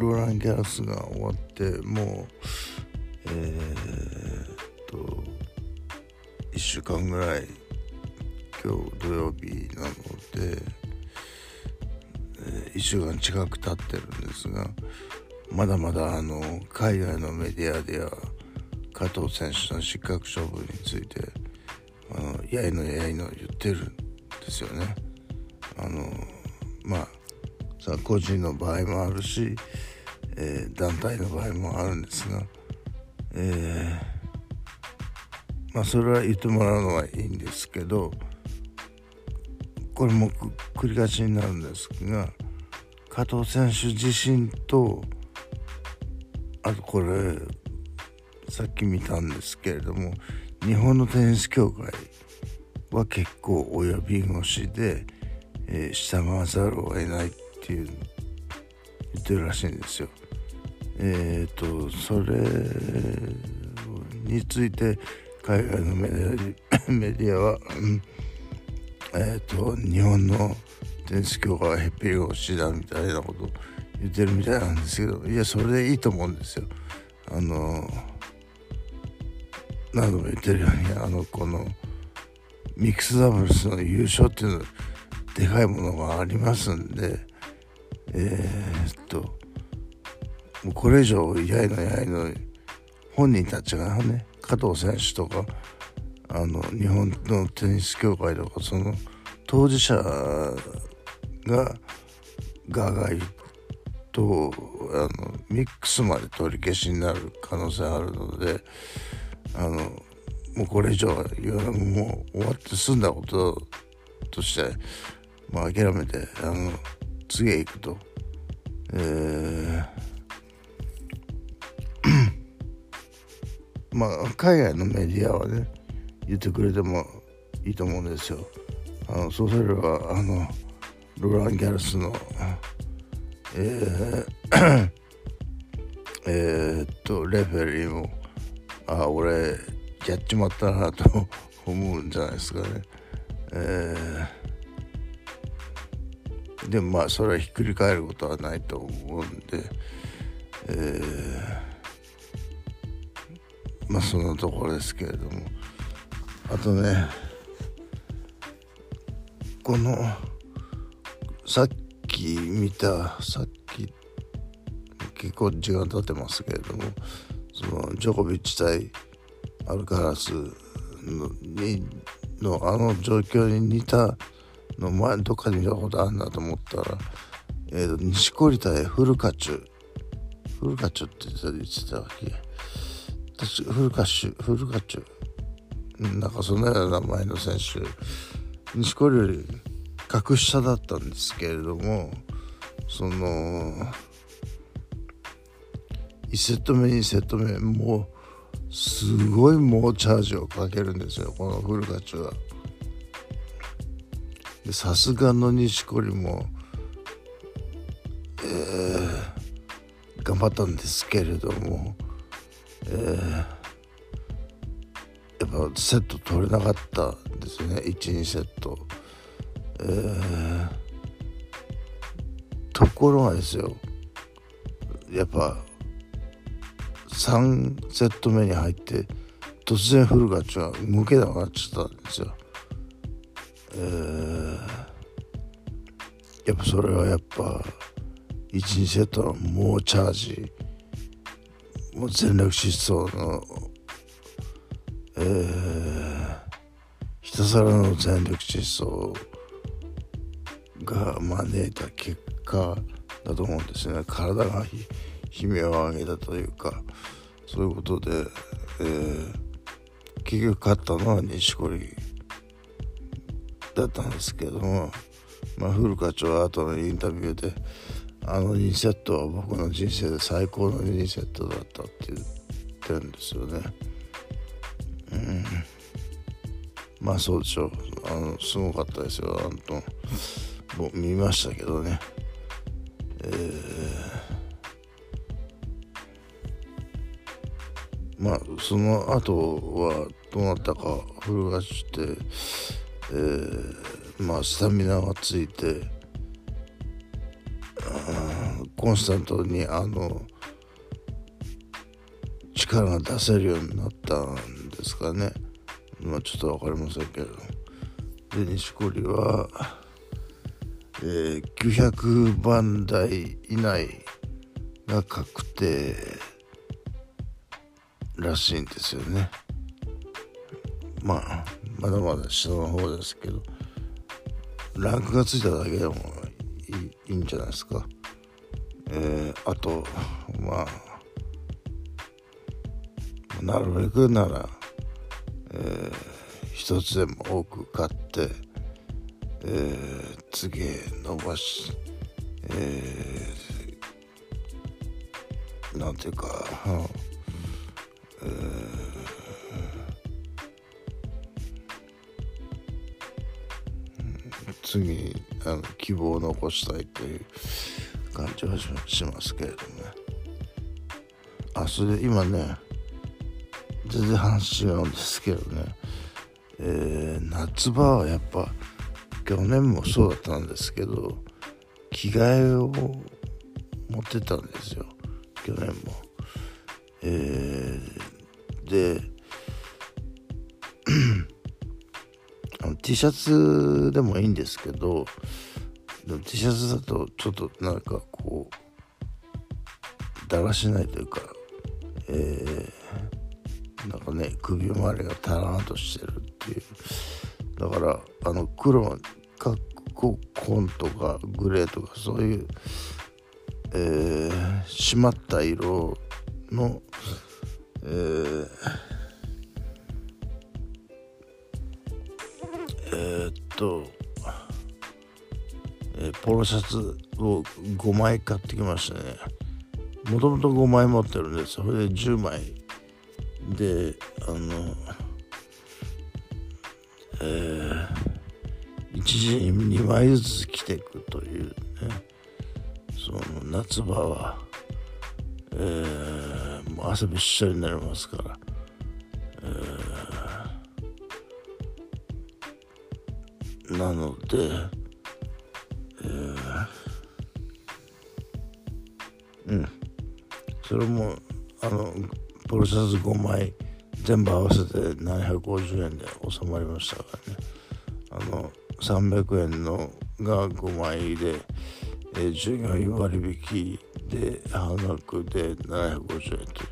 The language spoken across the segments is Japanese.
ローラン・ギャラスが終わってもうえー、っと1週間ぐらい今日土曜日なので、えー、1週間近く経ってるんですがまだまだあの海外のメディアでは加藤選手の失格処分についてあのやいのやいの言ってるんですよね。あのまあさ個人の場合もあるし、えー、団体の場合もあるんですが、えー、まあそれは言ってもらうのはいいんですけどこれも繰り返しになるんですが加藤選手自身とあとこれさっき見たんですけれども日本のテニス協会は結構親弁護士で、えー、従わざるを得ないっていう言ってるらしいんですよ。えっ、ー、とそれについて海外のメディアメディアは、えっ、ー、と日本のテニス協会はへっぴり腰だみたいなこと言ってるみたいなんですけどいやそれでいいと思うんですよ。あの何度も言ってるようにあのこのミックスダブルスの優勝っていうのでかいものがありますんでえー、っともうこれ以上やいのやいの本人たちがね加藤選手とかあの日本のテニス協会とかその当事者がガーガー言うとあのミックスまで取り消しになる可能性あるのであのもうこれ以上言わもう終わって済んだこととして、まあ、諦めてあの次へ行くと、えーまあ海外のメディアはね言ってくれてもいいと思うんですよ。あのそうすればあのローラン・ギャルスのえーえ、っとレフェリーもあ俺やっちまったなと思うんじゃないですかね。えー、でもまあそれはひっくり返ることはないと思うんで、えー、まあそのところですけれども。あとねこのさっき見たさっき結構時間経ってますけれどもそのジョコビッチ対アルカラスのにのあの状況に似たの前どっかで見たことあるなと思ったら、えーと、錦織対フルカチュフルカチュって言ってたわけ。私フルカシュフルカチュなんかそんなような名前の選手。錦織より格下だったんですけれどもその1セット目2セット目もうすごい猛チャージをかけるんですよこのフルカチュは。さすがの錦織も、えー、頑張ったんですけれども、えー、やっぱセット取れなかったですね12セット。えー、ところがですよやっぱ3セット目に入って突然フルガチが動けなくなっちゃったんですよ。えー、やっぱそれはやっぱ12セットの猛チャージもう全力疾走の、えー、ひたすらの全力疾走が招いた結果だと思うんですよね。体が悲鳴を上げたというかそういうことで、えー、結局勝ったのは錦織。だったんですけども、まあ、古課長は後のインタビューであの2セットは僕の人生で最高の2セットだったって言ってるんですよね。うん、まあそうでしょうあのすごかったですよあの僕見ましたけどね。えーまあその後はどうなったか古がして、えー、まあスタミナがついてコンスタントにあの力が出せるようになったんですかね。まあちょっと分かりませんけど。で錦織は、えー、900番台以内が確定らしいんですよね。まあまだまだ下の方ですけどランクがついただけでもいいいいんじゃないですか。えー、あとまあなるべくなら、えー、一つでも多く買って、えー、次へ伸ばし、えー、なんていうか、えー、次あの希望を残したいという感じはしますけれどもね。あそれで今ね全然話違うんですけどね、えー、夏場はやっぱ去年もそうだったんですけど着替えを持ってたんですよ。去年も。えー、で T シャツでもいいんですけど T シャツだとちょっとなんかこうだらしないというか、えー、なんかね首周りがタラーンとしてるっていう。だからあの黒かっこ紺とかグレーとかそういう、えー、締まった色の、えー、とえポロシャツを5枚買ってきましたね。もともと5枚持ってるんです。それで10枚。であのえー、一時に2枚ずつ着ていくというね。その夏場は、えー、もう汗びっしょりになりますから、なのでうん。それもあのポロシャツ5枚全部合わせて750円で収まりましたからね。あの300円のが5枚で、えー、従業員割引で半額で750円と、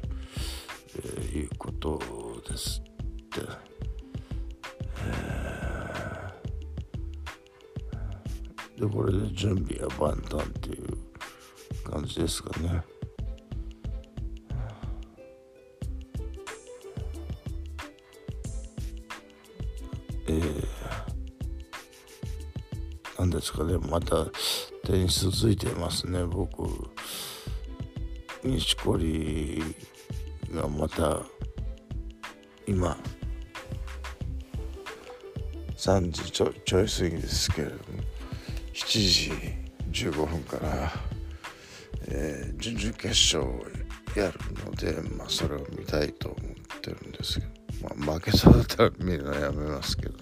えー、いうことですって、でこれで準備は万端っていう感じですかね。えー、なんですかねまたテニス続いてますね僕錦織がまた今3時ちょちょい過ぎですけれども7時15分からえー、準々決勝をやるので、まあ、それを見たいと思ってるんですけど、まあ、負けそうだったら見るのやめますけどね。